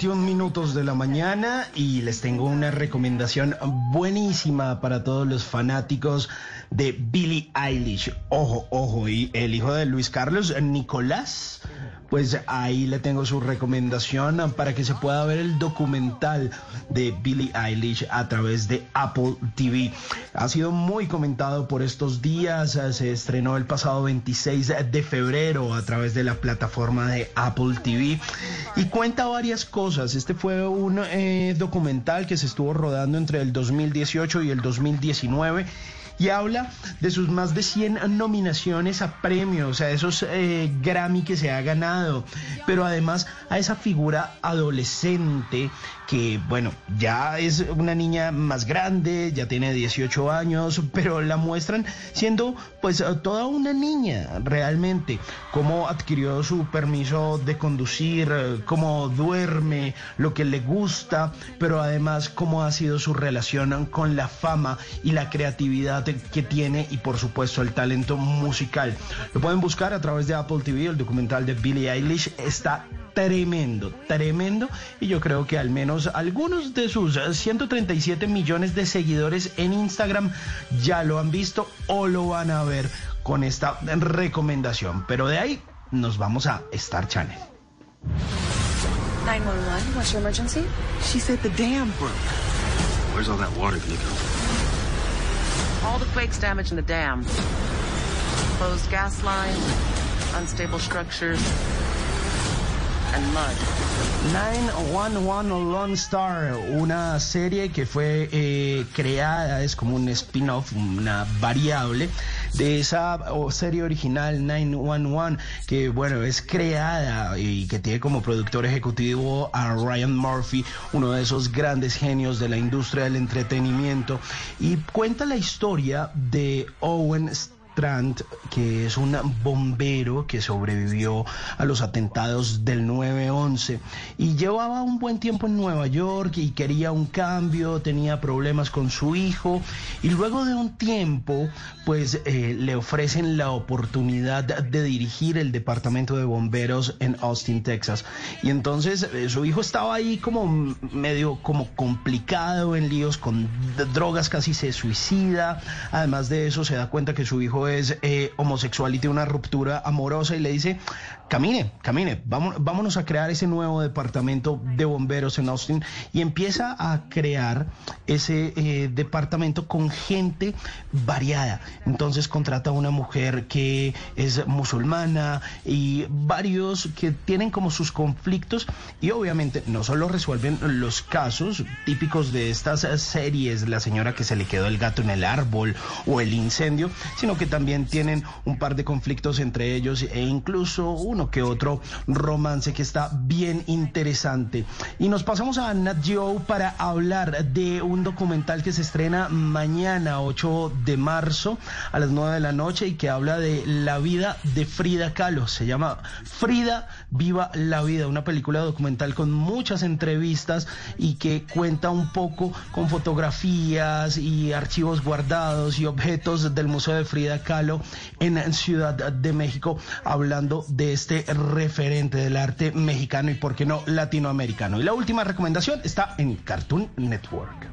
21 minutos de la mañana y les tengo una recomendación buenísima para todos los fanáticos de Billie Eilish. Ojo, ojo, y el hijo de Luis Carlos, Nicolás, pues ahí le tengo su recomendación para que se pueda ver el documental de Billie Eilish a través de Apple TV. Ha sido muy comentado por estos días, se estrenó el pasado 26 de febrero a través de la plataforma de Apple TV y cuenta varias cosas. Este fue un eh, documental que se estuvo rodando entre el 2018 y el 2019 y habla de sus más de 100 nominaciones a premios, a esos eh, Grammy que se ha ganado, pero además a esa figura adolescente que, bueno, ya es una niña más grande, ya tiene 18 años, pero la muestran siendo pues toda una niña realmente, cómo adquirió su permiso de conducir, cómo duerme, lo que le gusta, pero además cómo ha sido su relación con la fama y la creatividad que tiene y por supuesto el talento musical. Lo pueden buscar a través de Apple TV, el documental de Billie Eilish está tremendo, tremendo. Y yo creo que al menos algunos de sus 137 millones de seguidores en Instagram ya lo han visto o lo van a ver con esta recomendación. Pero de ahí nos vamos a Star Channel. 911, what's your emergency? She said the dam broke. Where's all that water gonna go? All the quakes damaging the dam. Closed gas lines, unstable structures. 911 Lone Star, una serie que fue eh, creada, es como un spin-off, una variable de esa serie original 911, que bueno, es creada y que tiene como productor ejecutivo a Ryan Murphy, uno de esos grandes genios de la industria del entretenimiento, y cuenta la historia de Owen que es un bombero que sobrevivió a los atentados del 9-11 y llevaba un buen tiempo en Nueva York y quería un cambio, tenía problemas con su hijo y luego de un tiempo pues eh, le ofrecen la oportunidad de dirigir el departamento de bomberos en Austin, Texas. Y entonces eh, su hijo estaba ahí como medio como complicado en líos con drogas, casi se suicida. Además de eso se da cuenta que su hijo es eh, homosexual y tiene una ruptura amorosa y le dice, camine, camine, vámonos a crear ese nuevo departamento de bomberos en Austin y empieza a crear ese eh, departamento con gente variada. Entonces contrata a una mujer que es musulmana y varios que tienen como sus conflictos y obviamente no solo resuelven los casos típicos de estas series, la señora que se le quedó el gato en el árbol o el incendio, sino que también tienen un par de conflictos entre ellos e incluso uno que otro romance que está bien interesante. Y nos pasamos a Nat Geo para hablar de un documental que se estrena mañana, 8 de marzo, a las 9 de la noche, y que habla de la vida de Frida Kahlo. Se llama Frida Viva la Vida, una película documental con muchas entrevistas y que cuenta un poco con fotografías y archivos guardados y objetos del Museo de Frida Kahlo en Ciudad de México, hablando de este referente del arte mexicano y, por qué no, latinoamericano. Y la última recomendación está en Cartoon Network.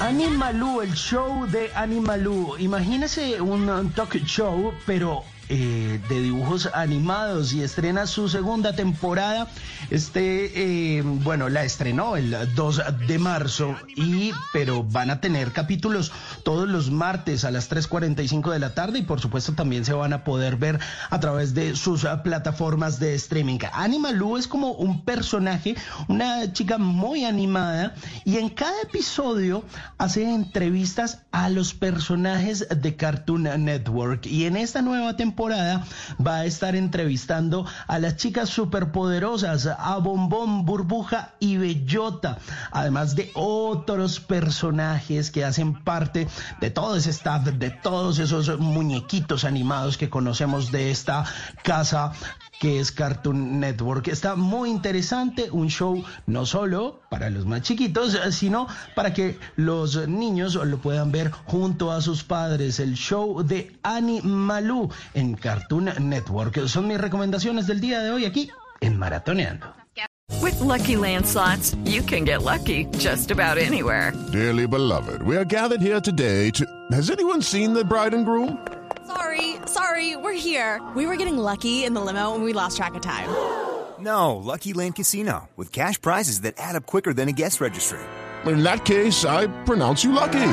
Animalú, el show de Animalú. Imagínese un talk show, pero eh, de dibujos animados y estrena su segunda temporada. Este, eh, bueno, la estrenó el 2 de marzo y, pero van a tener capítulos todos los martes a las 3.45 de la tarde y por supuesto también se van a poder ver a través de sus plataformas de streaming. Animalú es como un personaje, una chica muy animada y en cada episodio hace entrevistas a los personajes de Cartoon Network y en esta nueva temporada va a estar entrevistando a las chicas superpoderosas, a Bombón, Burbuja y Bellota, además de otros personajes que hacen parte de todo ese staff, de todos esos muñequitos animados que conocemos de esta casa que es Cartoon Network. Está muy interesante, un show no solo para los más chiquitos, sino para que los niños lo puedan ver junto a sus padres. El show de Annie Malú en Cartoon Network. Son mis recomendaciones del día de hoy aquí en Maratoneando. With lucky landslots, you can get lucky just about anywhere. Dearly beloved, we are gathered here today to. Has anyone seen the bride and groom? Sorry, sorry, we're here. We were getting lucky in the limo and we lost track of time. No, Lucky Land Casino, with cash prizes that add up quicker than a guest registry. In that case, I pronounce you lucky.